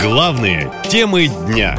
Главные темы дня.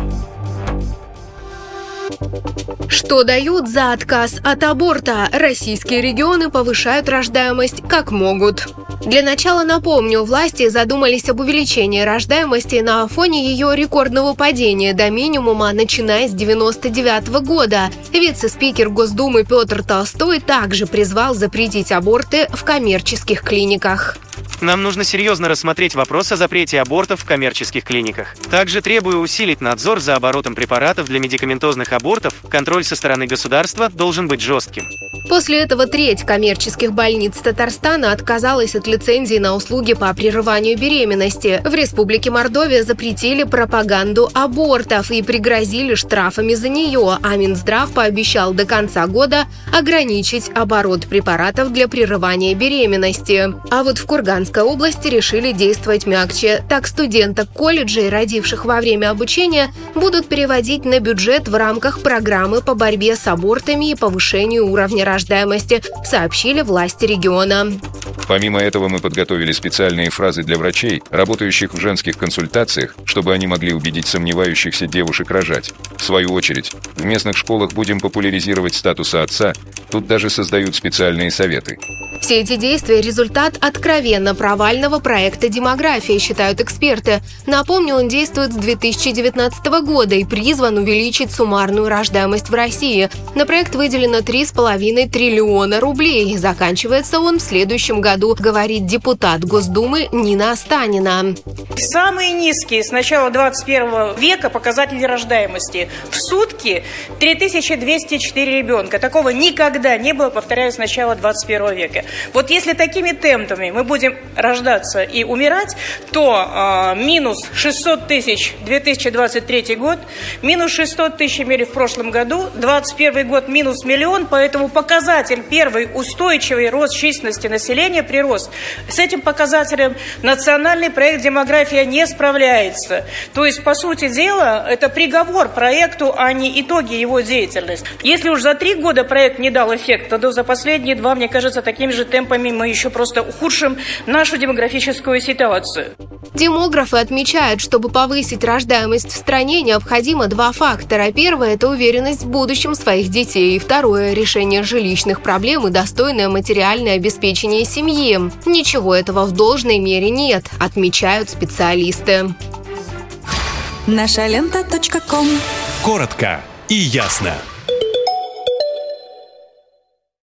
Что дают за отказ от аборта? Российские регионы повышают рождаемость как могут. Для начала напомню, власти задумались об увеличении рождаемости на фоне ее рекордного падения до минимума, начиная с 99 года. Вице-спикер Госдумы Петр Толстой также призвал запретить аборты в коммерческих клиниках. Нам нужно серьезно рассмотреть вопрос о запрете абортов в коммерческих клиниках. Также требую усилить надзор за оборотом препаратов для медикаментозных абортов. Контроль со стороны государства должен быть жестким. После этого треть коммерческих больниц Татарстана отказалась от лицензии на услуги по прерыванию беременности. В Республике Мордовия запретили пропаганду абортов и пригрозили штрафами за нее, а Минздрав пообещал до конца года ограничить оборот препаратов для прерывания беременности. А вот в Курганской области решили действовать мягче. Так студенток колледжей, родивших во время обучения, будут переводить на бюджет в рамках программы по борьбе с абортами и повышению уровня рождения рождаемости, сообщили власти региона. Помимо этого мы подготовили специальные фразы для врачей, работающих в женских консультациях, чтобы они могли убедить сомневающихся девушек рожать. В свою очередь, в местных школах будем популяризировать статуса отца, тут даже создают специальные советы. Все эти действия – результат откровенно провального проекта «Демография», считают эксперты. Напомню, он действует с 2019 года и призван увеличить суммарную рождаемость в России. На проект выделено 3,5 триллиона рублей. Заканчивается он в следующем году, говорит депутат Госдумы Нина Останина. Самые низкие с начала 21 века показатели рождаемости. В сутки 3204 ребенка. Такого никогда не было, повторяю, с начала 21 века. Вот если такими темпами мы будем рождаться и умирать, то э, минус 600 тысяч 2023 год, минус 600 тысяч имели в прошлом году, 2021 год минус миллион, поэтому показатель первый устойчивый рост численности населения, прирост. С этим показателем национальный проект «Демография» не справляется. То есть, по сути дела, это приговор проекту, а не итоги его деятельности. Если уж за три года проект не дал эффекта, то за последние два, мне кажется, такими же темпами мы еще просто ухудшим нашу демографическую ситуацию. Демографы отмечают, чтобы повысить рождаемость в стране, необходимо два фактора. Первое – это уверенность в будущем своих детей. И второе – решение жилищных проблем и достойное материальное обеспечение семьи. Ничего этого в должной мере нет, отмечают специалисты. Наша лента. Коротко и ясно.